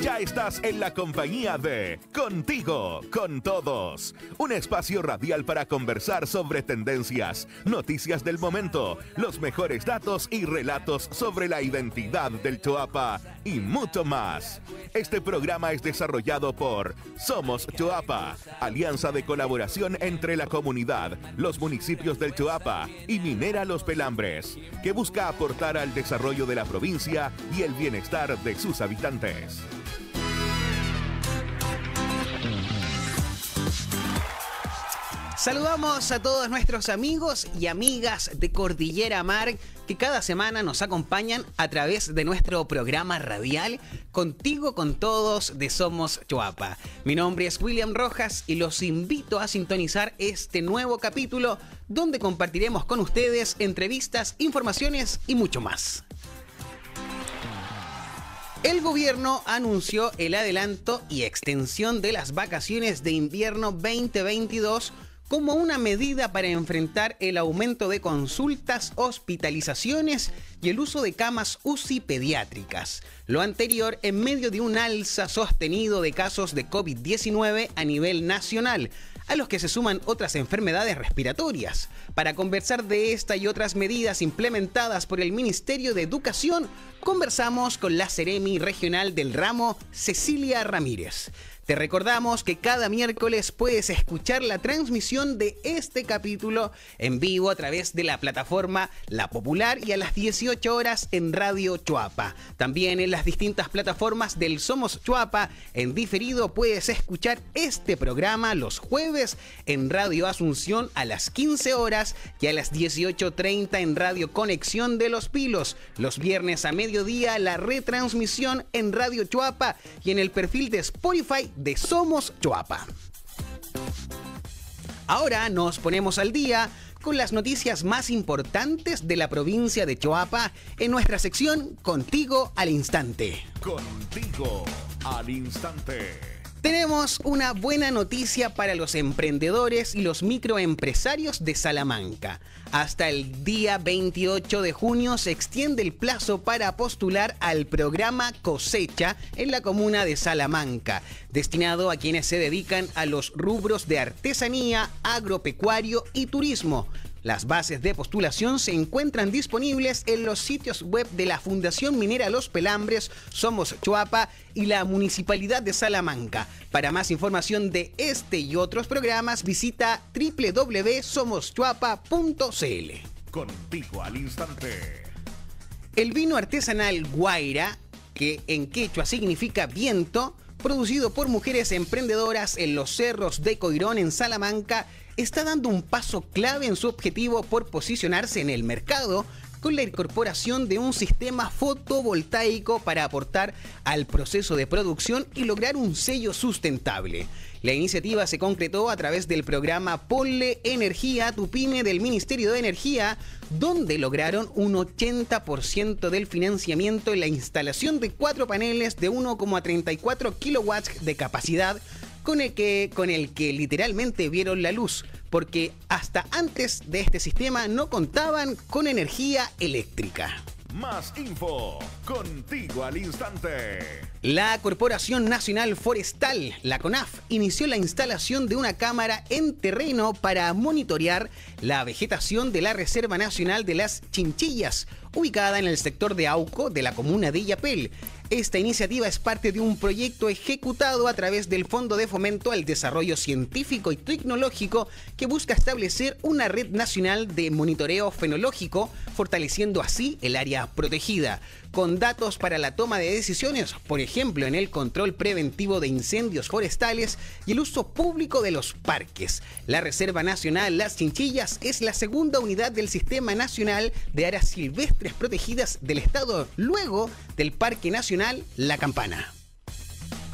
Ya estás en la compañía de Contigo, con todos. Un espacio radial para conversar sobre tendencias, noticias del momento, los mejores datos y relatos sobre la identidad del Choapa y mucho más. Este programa es desarrollado por Somos Choapa, alianza de colaboración entre la comunidad, los municipios del Choapa y Minera Los Pelambres, que busca aportar al desarrollo de la provincia y el bienestar de sus habitantes. Saludamos a todos nuestros amigos y amigas de Cordillera Mar que cada semana nos acompañan a través de nuestro programa radial Contigo con Todos de Somos Chuapa. Mi nombre es William Rojas y los invito a sintonizar este nuevo capítulo donde compartiremos con ustedes entrevistas, informaciones y mucho más. El gobierno anunció el adelanto y extensión de las vacaciones de invierno 2022 como una medida para enfrentar el aumento de consultas, hospitalizaciones y el uso de camas UCI pediátricas. Lo anterior en medio de un alza sostenido de casos de COVID-19 a nivel nacional, a los que se suman otras enfermedades respiratorias. Para conversar de esta y otras medidas implementadas por el Ministerio de Educación, conversamos con la Ceremi Regional del Ramo, Cecilia Ramírez. Te recordamos que cada miércoles puedes escuchar la transmisión de este capítulo en vivo a través de la plataforma La Popular y a las 18 horas en Radio Chuapa. También en las distintas plataformas del Somos Chuapa en diferido puedes escuchar este programa los jueves en Radio Asunción a las 15 horas y a las 18.30 en Radio Conexión de los Pilos. Los viernes a mediodía la retransmisión en Radio Chuapa y en el perfil de Spotify de Somos Choapa. Ahora nos ponemos al día con las noticias más importantes de la provincia de Choapa en nuestra sección Contigo al Instante. Contigo al Instante. Tenemos una buena noticia para los emprendedores y los microempresarios de Salamanca. Hasta el día 28 de junio se extiende el plazo para postular al programa Cosecha en la comuna de Salamanca, destinado a quienes se dedican a los rubros de artesanía, agropecuario y turismo. Las bases de postulación se encuentran disponibles en los sitios web de la Fundación Minera Los Pelambres, Somos Chuapa y la Municipalidad de Salamanca. Para más información de este y otros programas, visita www.somoschuapa.cl. Contigo al instante. El vino artesanal Guaira, que en quechua significa viento, producido por mujeres emprendedoras en los cerros de Coirón en Salamanca, está dando un paso clave en su objetivo por posicionarse en el mercado con la incorporación de un sistema fotovoltaico para aportar al proceso de producción y lograr un sello sustentable. La iniciativa se concretó a través del programa Ponle Energía pyme del Ministerio de Energía, donde lograron un 80% del financiamiento en la instalación de cuatro paneles de 1,34 kilowatts de capacidad con el que, con el que literalmente vieron la luz, porque hasta antes de este sistema no contaban con energía eléctrica. Más info, contigo al instante. La Corporación Nacional Forestal, la CONAF, inició la instalación de una cámara en terreno para monitorear la vegetación de la Reserva Nacional de las Chinchillas, ubicada en el sector de Auco de la comuna de Illapel. Esta iniciativa es parte de un proyecto ejecutado a través del Fondo de Fomento al Desarrollo Científico y Tecnológico que busca establecer una red nacional de monitoreo fenológico, fortaleciendo así el área protegida, con datos para la toma de decisiones, por ejemplo en el control preventivo de incendios forestales y el uso público de los parques. La Reserva Nacional Las Chinchillas es la segunda unidad del Sistema Nacional de Áreas Silvestres Protegidas del Estado, luego del Parque Nacional La Campana.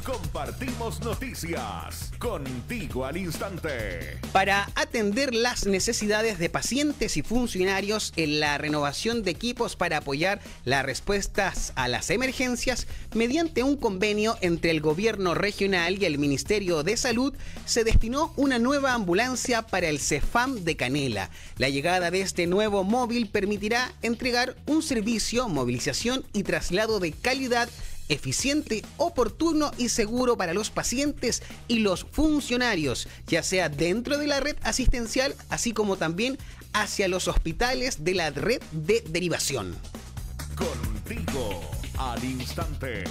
Compartimos noticias contigo al instante. Para atender las necesidades de pacientes y funcionarios en la renovación de equipos para apoyar las respuestas a las emergencias, mediante un convenio entre el gobierno regional y el Ministerio de Salud, se destinó una nueva ambulancia para el CEFAM de Canela. La llegada de este nuevo móvil permitirá entregar un servicio, movilización y traslado de calidad eficiente, oportuno y seguro para los pacientes y los funcionarios, ya sea dentro de la red asistencial, así como también hacia los hospitales de la red de derivación. Contigo al instante.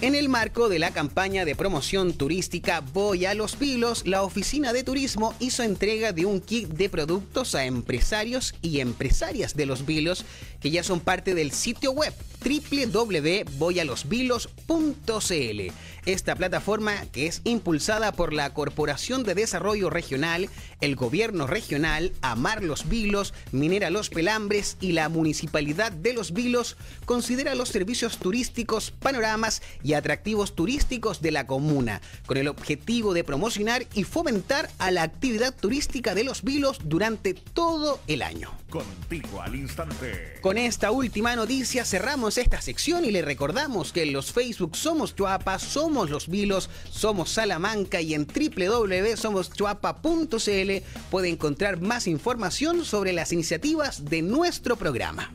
En el marco de la campaña de promoción turística Voy a los Vilos, la Oficina de Turismo hizo entrega de un kit de productos a empresarios y empresarias de los Vilos que ya son parte del sitio web www.voyalosvilos.cl. Esta plataforma, que es impulsada por la Corporación de Desarrollo Regional, el Gobierno Regional, Amar los Vilos, Minera Los Pelambres y la Municipalidad de Los Vilos, considera los servicios turísticos, panoramas y atractivos turísticos de la comuna, con el objetivo de promocionar y fomentar a la actividad turística de Los Vilos durante todo el año. Contigo al instante. Con esta última noticia cerramos esta sección y le recordamos que en los Facebook Somos Chuapa, Somos Los Vilos, Somos Salamanca y en www.somoschuapa.cl puede encontrar más información sobre las iniciativas de nuestro programa.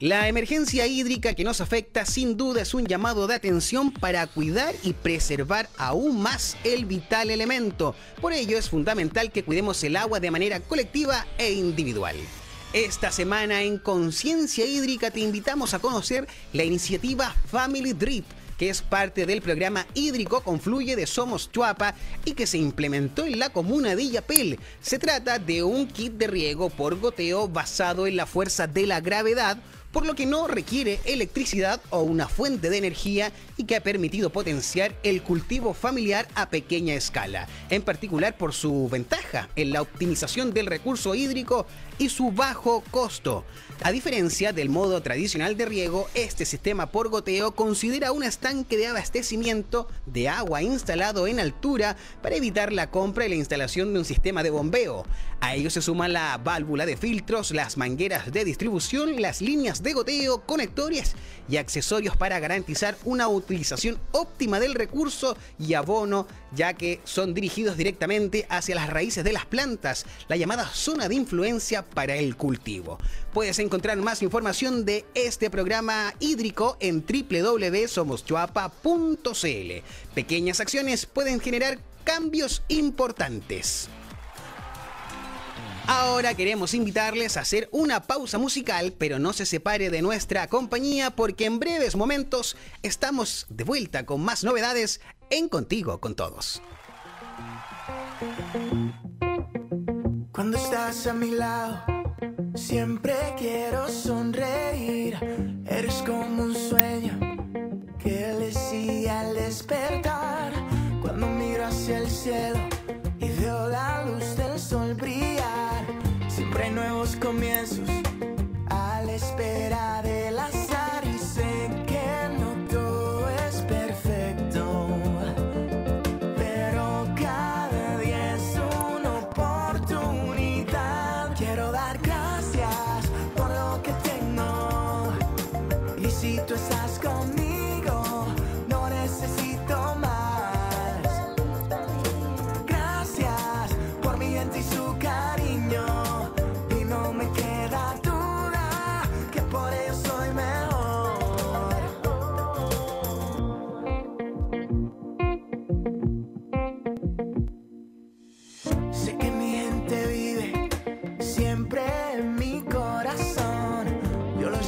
La emergencia hídrica que nos afecta sin duda es un llamado de atención para cuidar y preservar aún más el vital elemento. Por ello es fundamental que cuidemos el agua de manera colectiva e individual. Esta semana en Conciencia Hídrica te invitamos a conocer la iniciativa Family Drip que es parte del programa hídrico Confluye de Somos Chuapa y que se implementó en la comuna de Illapel. Se trata de un kit de riego por goteo basado en la fuerza de la gravedad por lo que no requiere electricidad o una fuente de energía y que ha permitido potenciar el cultivo familiar a pequeña escala, en particular por su ventaja en la optimización del recurso hídrico y su bajo costo. A diferencia del modo tradicional de riego, este sistema por goteo considera un estanque de abastecimiento de agua instalado en altura para evitar la compra y la instalación de un sistema de bombeo. A ello se suma la válvula de filtros, las mangueras de distribución, las líneas de goteo, conectores y accesorios para garantizar una utilización óptima del recurso y abono, ya que son dirigidos directamente hacia las raíces de las plantas, la llamada zona de influencia para el cultivo. Puedes encontrar más información de este programa hídrico en www.somoschuapa.cl. Pequeñas acciones pueden generar cambios importantes. Ahora queremos invitarles a hacer una pausa musical, pero no se separe de nuestra compañía porque en breves momentos estamos de vuelta con más novedades en Contigo con Todos. Cuando estás a mi lado, siempre quiero sonreír. Eres como un sueño que le sigue al despertar. Cuando miro hacia el cielo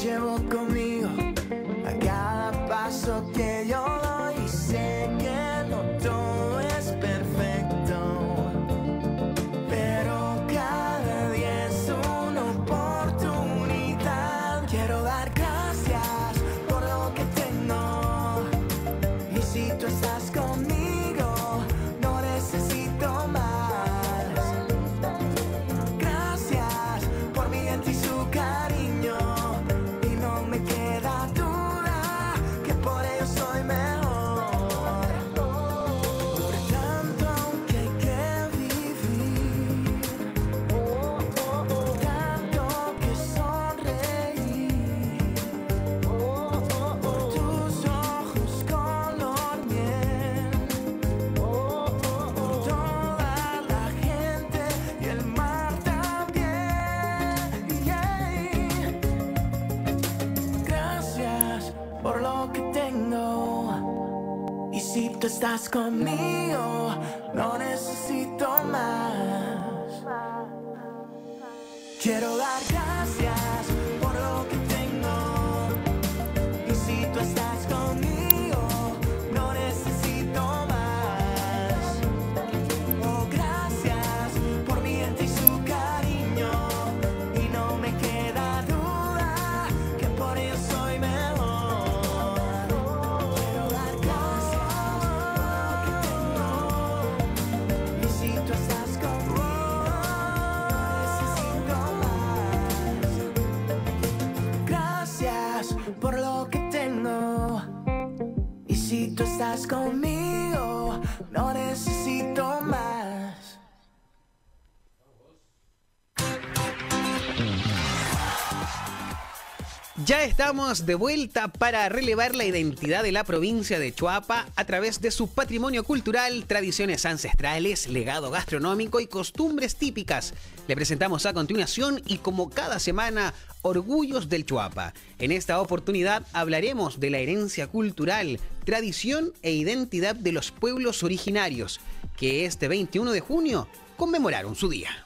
llevo conmigo estás conmigo, no necesito más. Quiero dar gracias si tú estás Ya estamos de vuelta para relevar la identidad de la provincia de Chuapa a través de su patrimonio cultural, tradiciones ancestrales, legado gastronómico y costumbres típicas. Le presentamos a continuación y como cada semana, Orgullos del Chuapa. En esta oportunidad hablaremos de la herencia cultural, tradición e identidad de los pueblos originarios, que este 21 de junio conmemoraron su día.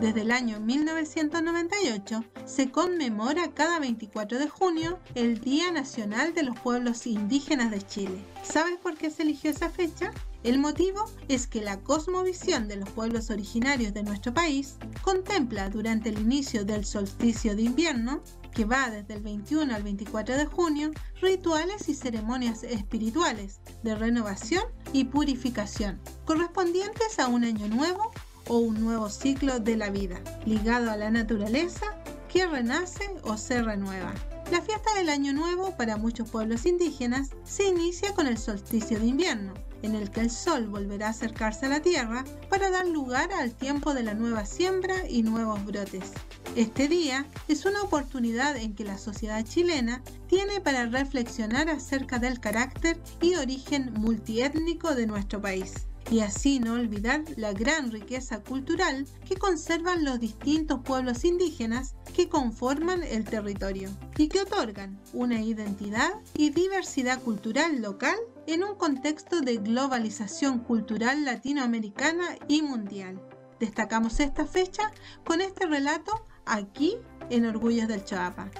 Desde el año 1998 se conmemora cada 24 de junio el Día Nacional de los Pueblos Indígenas de Chile. ¿Sabes por qué se eligió esa fecha? El motivo es que la cosmovisión de los pueblos originarios de nuestro país contempla durante el inicio del solsticio de invierno, que va desde el 21 al 24 de junio, rituales y ceremonias espirituales de renovación y purificación, correspondientes a un año nuevo o un nuevo ciclo de la vida, ligado a la naturaleza que renace o se renueva. La fiesta del Año Nuevo para muchos pueblos indígenas se inicia con el solsticio de invierno, en el que el sol volverá a acercarse a la tierra para dar lugar al tiempo de la nueva siembra y nuevos brotes. Este día es una oportunidad en que la sociedad chilena tiene para reflexionar acerca del carácter y origen multiétnico de nuestro país y así no olvidar la gran riqueza cultural que conservan los distintos pueblos indígenas que conforman el territorio y que otorgan una identidad y diversidad cultural local en un contexto de globalización cultural latinoamericana y mundial. Destacamos esta fecha con este relato aquí en Orgullos del Choapa.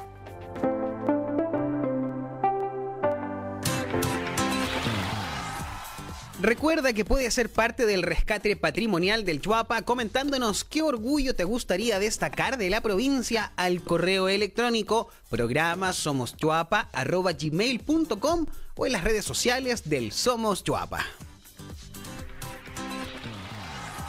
Recuerda que puedes ser parte del rescate patrimonial del Chuapa comentándonos qué orgullo te gustaría destacar de la provincia al correo electrónico programa somoschuapa.gmail.com o en las redes sociales del Somos Chuapa.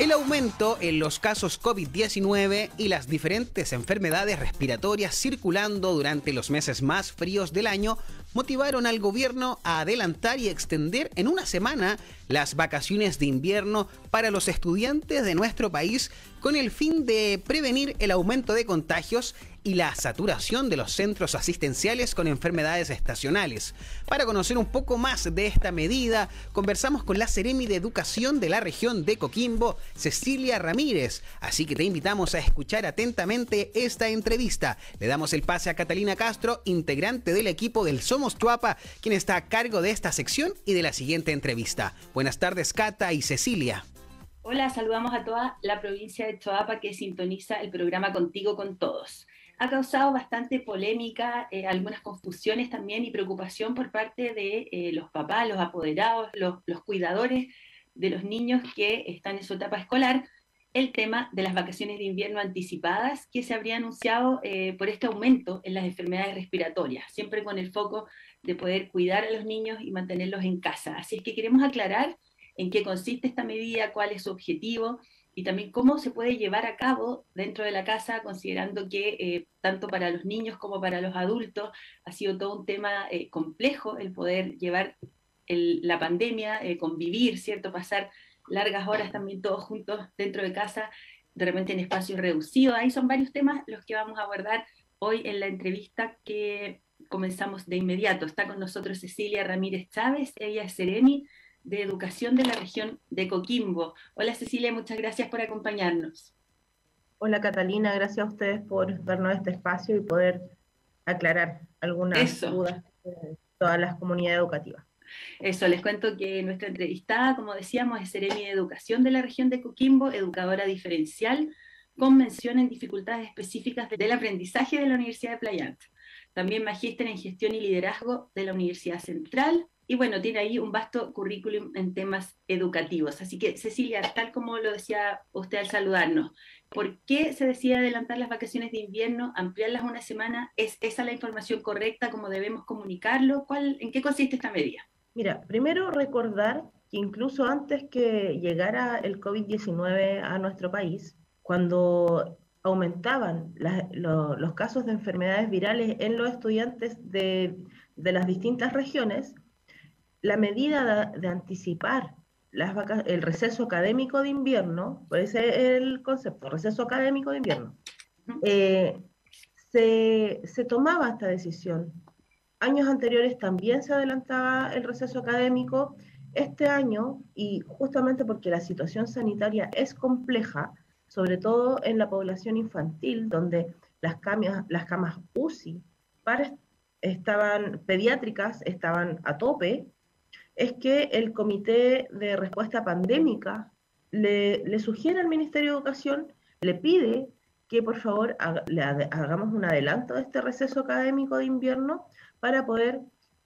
El aumento en los casos COVID-19 y las diferentes enfermedades respiratorias circulando durante los meses más fríos del año motivaron al gobierno a adelantar y extender en una semana las vacaciones de invierno para los estudiantes de nuestro país con el fin de prevenir el aumento de contagios y la saturación de los centros asistenciales con enfermedades estacionales. Para conocer un poco más de esta medida, conversamos con la Seremi de Educación de la región de Coquimbo, Cecilia Ramírez. Así que te invitamos a escuchar atentamente esta entrevista. Le damos el pase a Catalina Castro, integrante del equipo del Somos Chuapa, quien está a cargo de esta sección y de la siguiente entrevista. Buenas tardes, Cata y Cecilia. Hola, saludamos a toda la provincia de Choapa que sintoniza el programa Contigo con Todos. Ha causado bastante polémica, eh, algunas confusiones también y preocupación por parte de eh, los papás, los apoderados, los, cuidadores de los niños que están en su etapa escolar, el tema de las vacaciones de invierno anticipadas que se habría anunciado eh, por este aumento en las enfermedades respiratorias, siempre con el foco de poder cuidar a los niños y mantenerlos en casa. Así es que queremos aclarar en qué consiste esta medida, cuál es su objetivo y también cómo se puede llevar a cabo dentro de la casa, considerando que eh, tanto para los niños como para los adultos ha sido todo un tema eh, complejo el poder llevar la pandemia, eh, convivir, ¿cierto? Pasar largas horas también todos juntos dentro de casa, de repente en espacios reducidos. Ahí son varios temas los que vamos a abordar hoy en la entrevista que comenzamos de inmediato. Está con nosotros Cecilia Ramírez Chávez, ella es Seremi de Educación de la región de Coquimbo. Hola Cecilia, muchas gracias por acompañarnos. Hola Catalina, gracias a ustedes por darnos este espacio y poder aclarar algunas dudas de todas las comunidades educativas. Eso, les cuento que nuestra entrevistada, como decíamos, es Seremi de Educación de la región de Coquimbo, educadora diferencial, con mención en dificultades específicas del aprendizaje de la Universidad de Playa También magíster en gestión y liderazgo de la Universidad Central. Y bueno, tiene ahí un vasto currículum en temas educativos. Así que, Cecilia, tal como lo decía usted al saludarnos, ¿por qué se decide adelantar las vacaciones de invierno, ampliarlas una semana? ¿Es esa la información correcta? ¿Cómo debemos comunicarlo? ¿Cuál, ¿En qué consiste esta medida? Mira, primero recordar que incluso antes que llegara el COVID-19 a nuestro país, cuando aumentaban los casos de enfermedades virales en los estudiantes de, las distintas regiones, la medida de, anticipar las el receso académico de invierno, ese es el concepto, receso académico de invierno, eh, se, se tomaba esta decisión años anteriores también se adelantaba el receso académico. Este año, y justamente porque la situación sanitaria es compleja, sobre todo en la población infantil, donde las, camas, las camas UCI estaban pediátricas estaban a tope, es que el Comité de Respuesta Pandémica le, le sugiere al Ministerio de Educación, le pide que por favor le hagamos un adelanto de este receso académico de invierno para poder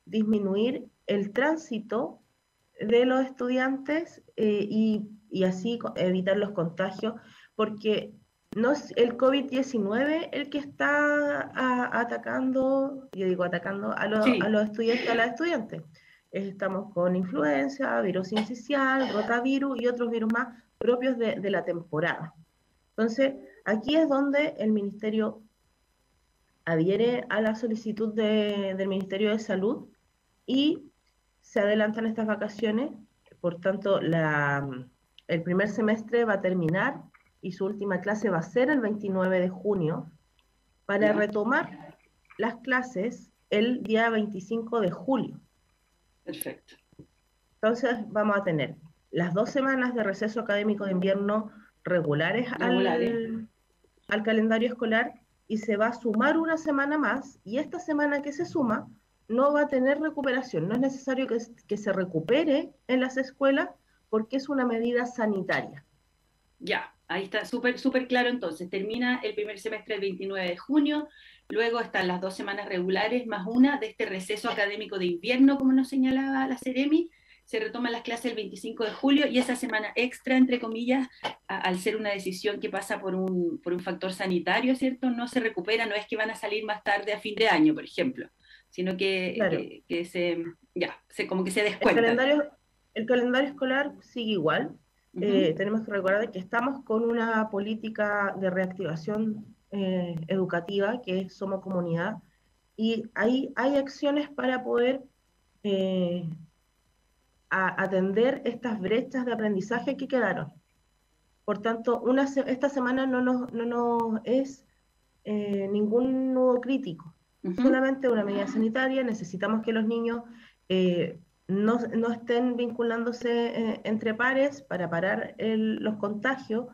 disminuir el tránsito de los estudiantes eh, y, así evitar los contagios, porque no es el COVID-19 el que está atacando, yo digo atacando a, los, a los estudiantes, a las estudiantes. Estamos con influenza, virus incisional, rotavirus y otros virus más propios de, de la temporada. Entonces, aquí es donde el Ministerio adhiere a la solicitud del Ministerio de Salud y se adelantan estas vacaciones. Por tanto, el primer semestre va a terminar y su última clase va a ser el 29 de junio para retomar las clases el día 25 de julio. Perfecto. Entonces vamos a tener las dos semanas de receso académico de invierno regulares, Al, al calendario escolar y se va a sumar una semana más y esta semana que se suma no va a tener recuperación. No es necesario que, que se recupere en las escuelas porque es una medida sanitaria. Ya, ahí está súper súper claro entonces. Termina el primer semestre el 29 de junio, luego están las dos semanas regulares más una de este receso académico de invierno, como nos señalaba la Ceremi, se retoman las clases el 25 de julio y esa semana extra, entre comillas, al ser una decisión que pasa por un, por un factor sanitario, ¿cierto? No se recupera, no es que van a salir más tarde a fin de año, por ejemplo, sino que, que, se, ya, se, como que se descuenta. El calendario, el calendario escolar sigue igual. Eh, tenemos que recordar que estamos con una política de reactivación eh, educativa, que es Somos Comunidad, y ahí hay acciones para poder eh, a atender estas brechas de aprendizaje que quedaron. Por tanto, una, esta semana no nos, no nos es eh, ningún nudo crítico, solamente una medida sanitaria. Necesitamos que los niños eh, no, no, estén vinculándose entre pares para parar los contagios,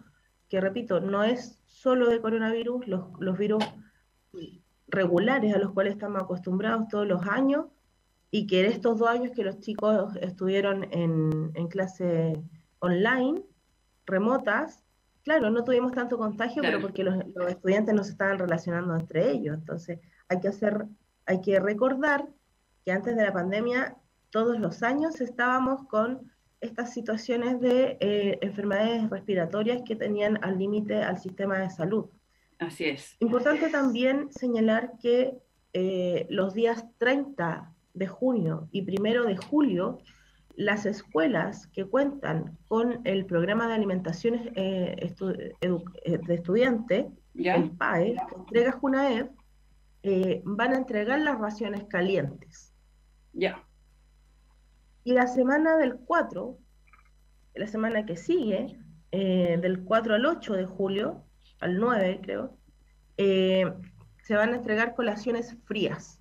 que repito, no es solo de coronavirus, los, los virus regulares a los cuales estamos acostumbrados todos los años y que en estos dos años que los chicos estuvieron en, en clase online, remotas, claro, no tuvimos tanto contagio, pero porque los, estudiantes no se estaban relacionando entre ellos. Entonces, hay que hacer, hay que recordar que antes de la pandemia, todos los años estábamos con estas situaciones de eh, enfermedades respiratorias que tenían al límite al sistema de salud. Así es. Importante también señalar que eh, los días 30 de junio y primero de julio, las escuelas que cuentan con el programa de alimentación eh, eh, de estudiante, el PAE, que entrega Junaev, eh, van a entregar las raciones calientes. Ya. Y la semana del 4, la semana que sigue, del 4 al 8 de julio, al 9 creo, se van a entregar colaciones frías.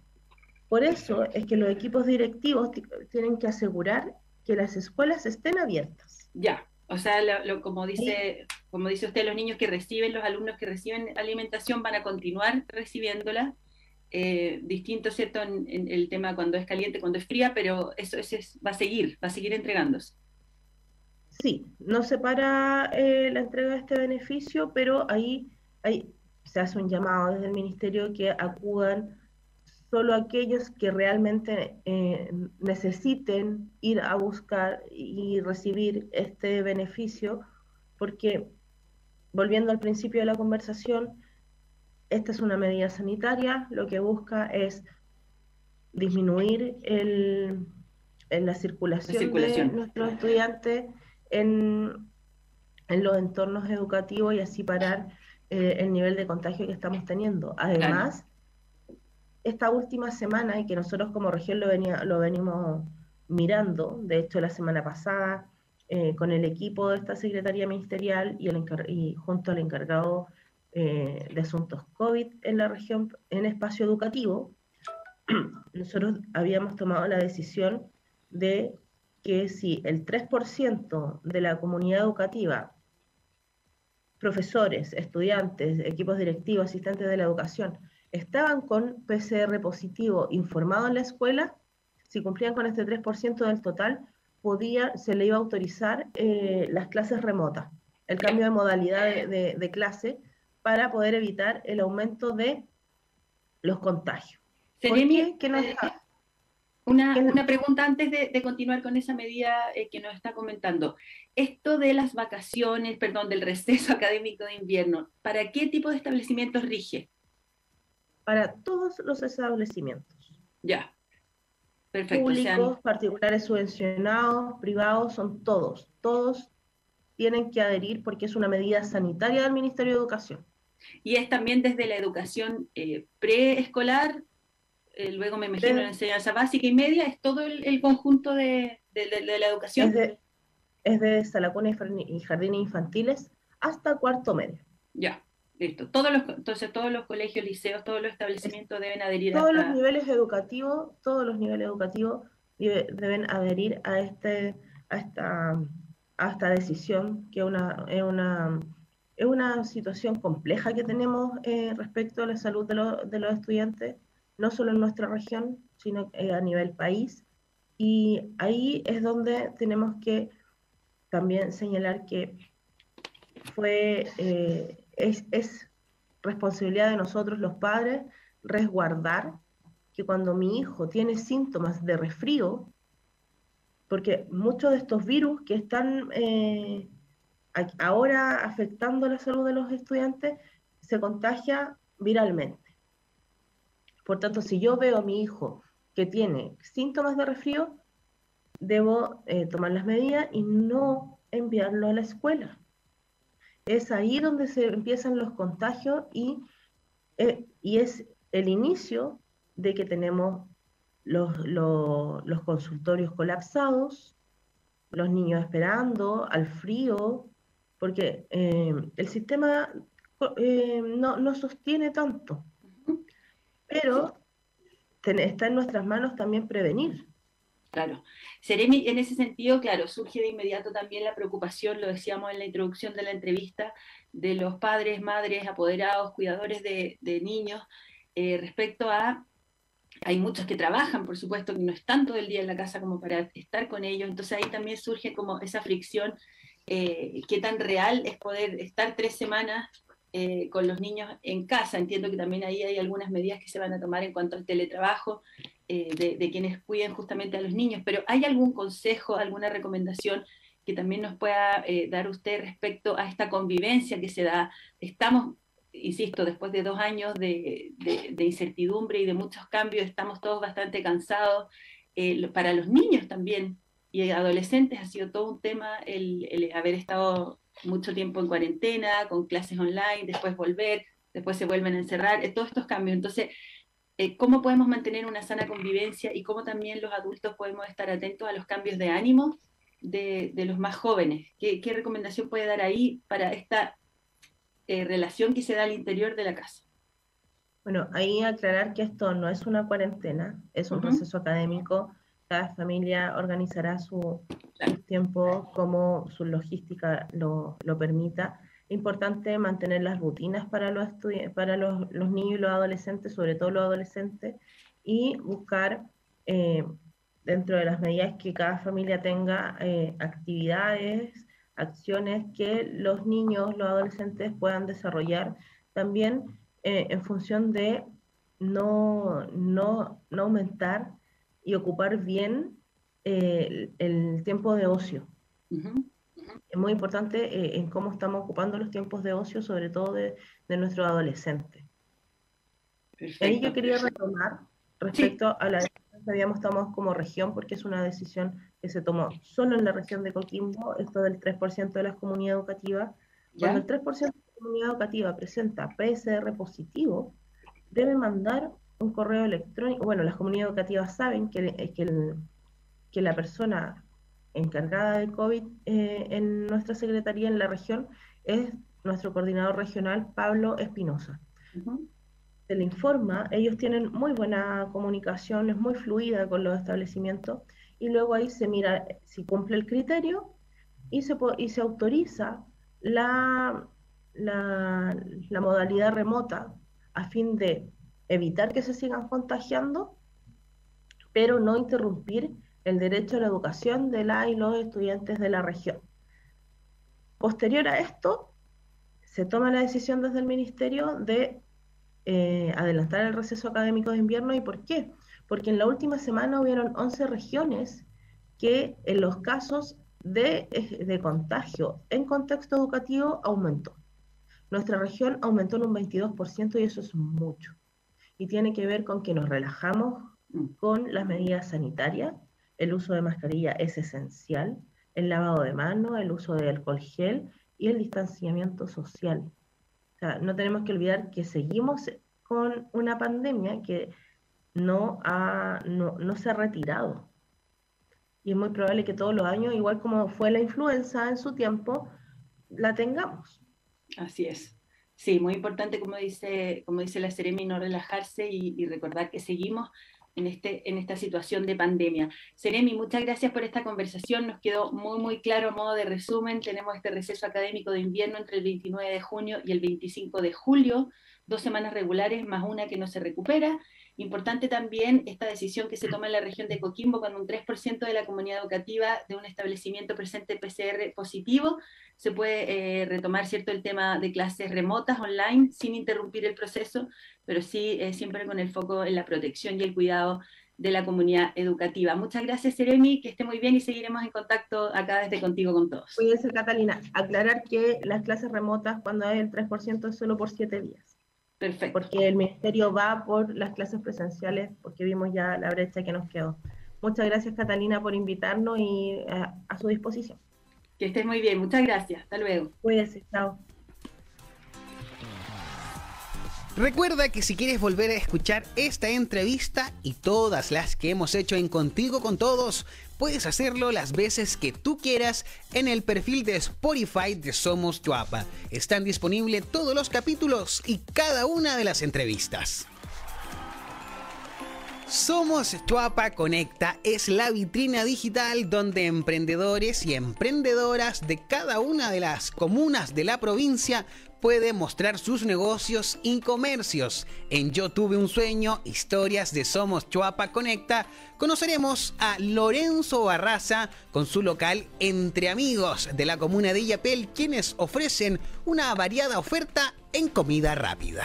Por eso es que los equipos directivos tienen que asegurar que las escuelas estén abiertas. Ya, o sea, como, dice, como dice usted, los niños que reciben, los alumnos que reciben alimentación van a continuar recibiéndola. Eh, distinto, ¿cierto?, en, el tema cuando es caliente, cuando es fría, pero eso, va a seguir, va a seguir entregándose. Sí, no se para eh, la entrega de este beneficio, pero ahí, ahí se hace un llamado desde el Ministerio que acudan solo aquellos que realmente eh, necesiten ir a buscar y recibir este beneficio, porque volviendo al principio de la conversación, esta es una medida sanitaria, lo que busca es disminuir el, la, circulación de nuestros estudiantes en, los entornos educativos y así parar eh, el nivel de contagio que estamos teniendo. Además, esta última semana y que nosotros como región lo, venía, lo venimos mirando, de hecho la semana pasada, eh, con el equipo de esta Secretaría Ministerial y, el y junto al encargado eh, de asuntos COVID en la región, en espacio educativo, nosotros habíamos tomado la decisión de que si el 3% de la comunidad educativa, profesores, estudiantes, equipos directivos, asistentes de la educación, estaban con PCR positivo informado en la escuela, si cumplían con este 3% del total, podía, se le iba a autorizar eh, las clases remotas, el cambio de modalidad de, clase para poder evitar el aumento de los contagios. Seremi, que eh, una, una, pregunta antes de, continuar con esa medida eh, que nos está comentando. Esto de las vacaciones, perdón, del receso académico de invierno, ¿para qué tipo de establecimientos rige? para todos los establecimientos. Ya. Perfecto. Públicos, particulares subvencionados, privados, son todos. Todos tienen que adherir porque es una medida sanitaria del Ministerio de Educación. Y es también desde la educación eh, preescolar, eh, luego me imagino la enseñanza básica y media, es todo el, conjunto de, la educación. Es de, de Salacuna y jardines infantiles hasta cuarto medio. Ya. Listo. Todos los, entonces todos los colegios, liceos, todos los establecimientos deben adherir todos a Todos los niveles educativos, todos los niveles educativos deben adherir a este, a esta, a esta decisión, que una, es una es una situación compleja que tenemos eh, respecto a la salud de, de, los estudiantes, no solo en nuestra región, sino eh, a nivel país. Y ahí es donde tenemos que también señalar que fue eh, es, responsabilidad de nosotros los padres resguardar que cuando mi hijo tiene síntomas de resfrío, porque muchos de estos virus que están eh, ahora afectando la salud de los estudiantes se contagia viralmente. Por tanto, si yo veo a mi hijo que tiene síntomas de resfrío, debo eh, tomar las medidas y no enviarlo a la escuela es ahí donde se empiezan los contagios y, eh, y es el inicio de que tenemos los, los, consultorios colapsados, los niños esperando al frío, porque eh, el sistema eh, no, no, sostiene tanto. Pero está en nuestras manos también prevenir. Claro. Seremi, en ese sentido, claro, surge de inmediato también la preocupación, lo decíamos en la introducción de la entrevista, de los padres, madres, apoderados, cuidadores de, niños, eh, respecto a, hay muchos que trabajan, por supuesto, que no están todo el día en la casa como para estar con ellos, entonces ahí también surge como esa fricción, eh, qué tan real es poder estar tres semanas eh, con los niños en casa. Entiendo que también ahí hay algunas medidas que se van a tomar en cuanto al teletrabajo eh, de, quienes cuiden justamente a los niños, pero ¿hay algún consejo, alguna recomendación que también nos pueda eh, dar usted respecto a esta convivencia que se da? Estamos, insisto, después de dos años de, incertidumbre y de muchos cambios, estamos todos bastante cansados. para los niños también y adolescentes ha sido todo un tema el haber estado mucho tiempo en cuarentena, con clases online, después volver, después se vuelven a encerrar, eh, todos estos cambios. Entonces, eh, ¿cómo podemos mantener una sana convivencia y cómo también los adultos podemos estar atentos a los cambios de ánimo de, los más jóvenes? ¿Qué, recomendación puede dar ahí para esta eh, relación que se da al interior de la casa? Bueno, ahí aclarar que esto no es una cuarentena, es un proceso académico cada familia organizará su, tiempo como su logística lo, lo permita. Es importante mantener las rutinas para, los, para los, los, niños y los adolescentes, sobre todo los adolescentes, y buscar eh, dentro de las medidas que cada familia tenga eh, actividades, acciones que los niños, los adolescentes puedan desarrollar también eh, en función de no, no, no, aumentar y ocupar bien eh, el, tiempo de ocio. Es muy importante en cómo estamos ocupando los tiempos de ocio, sobre todo de, de nuestros adolescentes. Ahí yo quería retomar respecto a la habíamos tomado como región, porque es una decisión que se tomó solo en la región de Coquimbo, esto del 3% de las comunidades educativas. Cuando el 3% de la comunidad educativa presenta PSR positivo, debe mandar un correo electrónico. Bueno, las comunidades educativas saben que, que, que la persona encargada de COVID eh, en nuestra secretaría en la región es nuestro coordinador regional, Pablo Espinosa se le informa, ellos tienen muy buena comunicación, es muy fluida con los establecimientos, y luego ahí se mira si cumple el criterio y se, y se autoriza la, la, modalidad remota a fin de evitar que se sigan contagiando, pero no interrumpir el derecho a la educación de la y los estudiantes de la región. Posterior a esto, se toma la decisión desde el Ministerio de eh, adelantar el receso académico de invierno. ¿Y por qué? Porque en la última semana hubieron 11 regiones que en los casos de, eh, de contagio en contexto educativo aumentó. Nuestra región aumentó en un 22% y eso es mucho. Y tiene que ver con que nos relajamos con las medidas sanitarias. El uso de mascarilla es esencial, el lavado de manos, el uso de alcohol gel y el distanciamiento social no tenemos que olvidar que seguimos con una pandemia que no, ha, no, no se ha retirado. Y es muy probable que todos los años, igual como fue la influenza en su tiempo, la tengamos. Así es. Sí, muy importante, como dice, como dice la Ceremi, no relajarse y, recordar que seguimos en, este, en esta situación de pandemia. Seremi, muchas gracias por esta conversación, nos quedó muy, muy claro a modo de resumen, tenemos este receso académico de invierno entre el 29 de junio y el 25 de julio, dos semanas regulares más una que no se recupera, Importante también esta decisión que se toma en la región de Coquimbo cuando un 3% de la comunidad educativa de un establecimiento presente PCR positivo se puede eh, retomar cierto el tema de clases remotas online sin interrumpir el proceso, pero sí eh, siempre con el foco en la protección y el cuidado de la comunidad educativa. Muchas gracias, Seremi, que esté muy bien y seguiremos en contacto acá desde Contigo con Todos. Cuídense, Catalina. Aclarar que las clases remotas, cuando hay el 3%, es solo por 7 días. Perfecto. Porque el ministerio va por las clases presenciales, porque vimos ya la brecha que nos quedó. Muchas gracias, Catalina, por invitarnos y eh, a su disposición. Que estés muy bien, muchas gracias. Hasta luego. Cuídese, chao. Recuerda que si quieres volver a escuchar esta entrevista y todas las que hemos hecho en Contigo con Todos, puedes hacerlo las veces que tú quieras en el perfil de Spotify de Somos Chuapa. Están disponibles todos los capítulos y cada una de las entrevistas. Somos Chuapa Conecta es la vitrina digital donde emprendedores y emprendedoras de cada una de las comunas de la provincia puede mostrar sus negocios y comercios. En Yo Tuve un Sueño, historias de Somos Chuapa Conecta, conoceremos a Lorenzo Barraza con su local Entre Amigos de la comuna de Illapel, quienes ofrecen una variada oferta en comida rápida.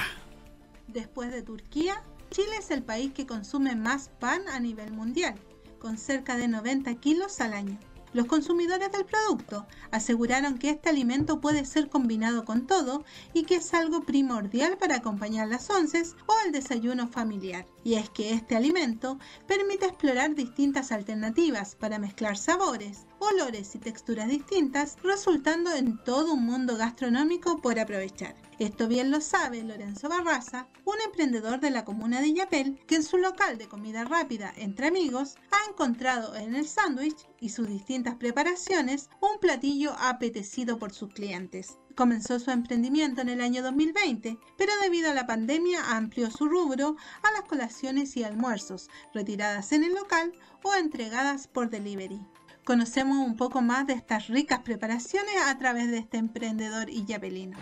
Después de Turquía, Chile es el país que consume más pan a nivel mundial, con cerca de 90 kilos al año. Los consumidores del producto aseguraron que este alimento puede ser combinado con todo y que es algo primordial para acompañar las onces o el desayuno familiar. Y es que este alimento permite explorar distintas alternativas para mezclar sabores olores y texturas distintas, resultando en todo un mundo gastronómico por aprovechar. Esto bien lo sabe Lorenzo Barraza, un emprendedor de la comuna de Yapel, que en su local de comida rápida entre amigos ha encontrado en el sándwich y sus distintas preparaciones un platillo apetecido por sus clientes. Comenzó su emprendimiento en el año 2020, pero debido a la pandemia amplió su rubro a las colaciones y almuerzos, retiradas en el local o entregadas por delivery. Conocemos un poco más de estas ricas preparaciones a través de este emprendedor yapelino.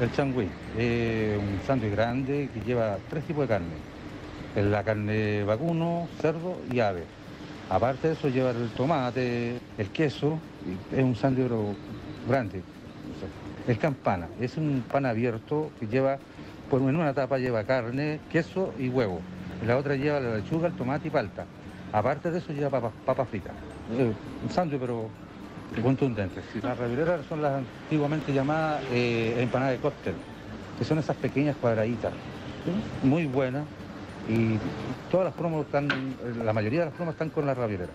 El changüí es un sándwich grande que lleva tres tipos de carne. La carne vacuno, cerdo y ave. Aparte de eso lleva el tomate, el queso, es un sándwich grande. El campana es un pan abierto que lleva, por en una tapa lleva carne, queso y huevo. En la otra lleva la lechuga, el tomate y palta. Aparte de eso lleva papas papa fritas. Sándwich pero contundente. Las ravileras son las antiguamente llamadas eh, empanadas de cóctel, que son esas pequeñas cuadraditas, muy buenas. Y todas las promos están, la mayoría de las promos están con la ravilera.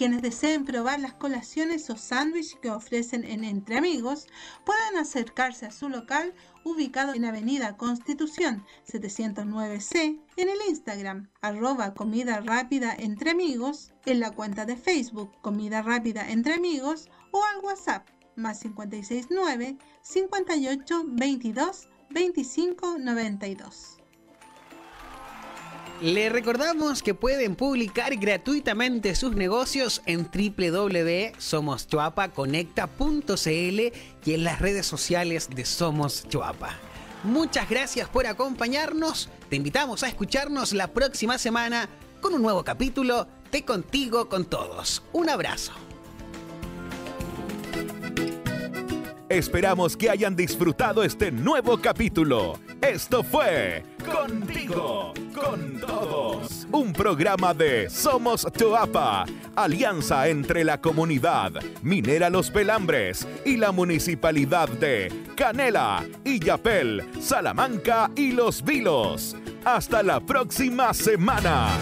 Quienes deseen probar las colaciones o sándwiches que ofrecen en Entre Amigos pueden acercarse a su local ubicado en Avenida Constitución 709C, en el Instagram arroba comida rápida entre amigos, en la cuenta de Facebook Comida Rápida entre Amigos o al WhatsApp más 569 58 22 25 92. Le recordamos que pueden publicar gratuitamente sus negocios en www.somoschoapaconecta.cl y en las redes sociales de Somos Choapa. Muchas gracias por acompañarnos. Te invitamos a escucharnos la próxima semana con un nuevo capítulo de Contigo con Todos. Un abrazo. Esperamos que hayan disfrutado este nuevo capítulo. Esto fue Contigo, con todos. Un programa de Somos Toapa, alianza entre la comunidad Minera Los Pelambres y la municipalidad de Canela, Illapel, Salamanca y Los Vilos. Hasta la próxima semana.